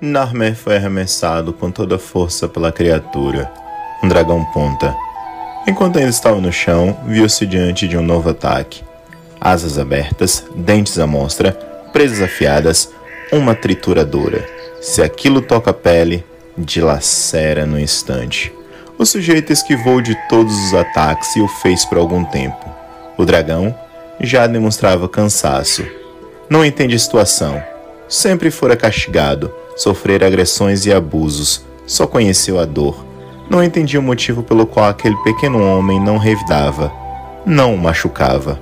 Narmer foi arremessado com toda a força pela criatura, um dragão ponta. Enquanto ainda estava no chão, viu-se diante de um novo ataque. Asas abertas, dentes à mostra, presas afiadas, uma trituradora. Se aquilo toca a pele, dilacera no instante. O sujeito esquivou de todos os ataques e o fez por algum tempo. O dragão já demonstrava cansaço. Não entende a situação. Sempre fora castigado, sofrer agressões e abusos. Só conheceu a dor. Não entendia o motivo pelo qual aquele pequeno homem não revidava, não o machucava.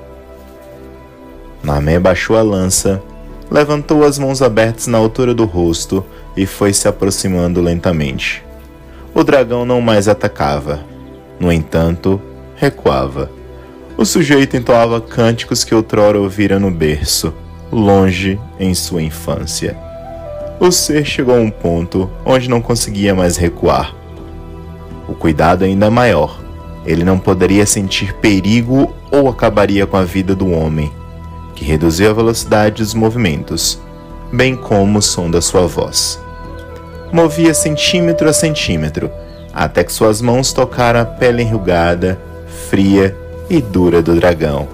Namé baixou a lança, levantou as mãos abertas na altura do rosto e foi se aproximando lentamente. O dragão não mais atacava. No entanto, recuava. O sujeito entoava cânticos que outrora ouvira no berço, longe em sua infância. O ser chegou a um ponto onde não conseguia mais recuar. O cuidado ainda maior. Ele não poderia sentir perigo ou acabaria com a vida do homem, que reduziu a velocidade dos movimentos, bem como o som da sua voz. Movia centímetro a centímetro, até que suas mãos tocaram a pele enrugada, fria e dura do dragão.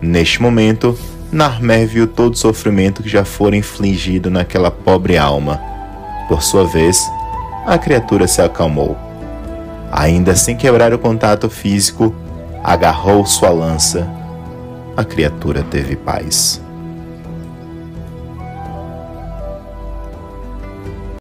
Neste momento, Narmer viu todo o sofrimento que já fora infligido naquela pobre alma. Por sua vez, a criatura se acalmou. Ainda sem quebrar o contato físico, agarrou sua lança. A criatura teve paz.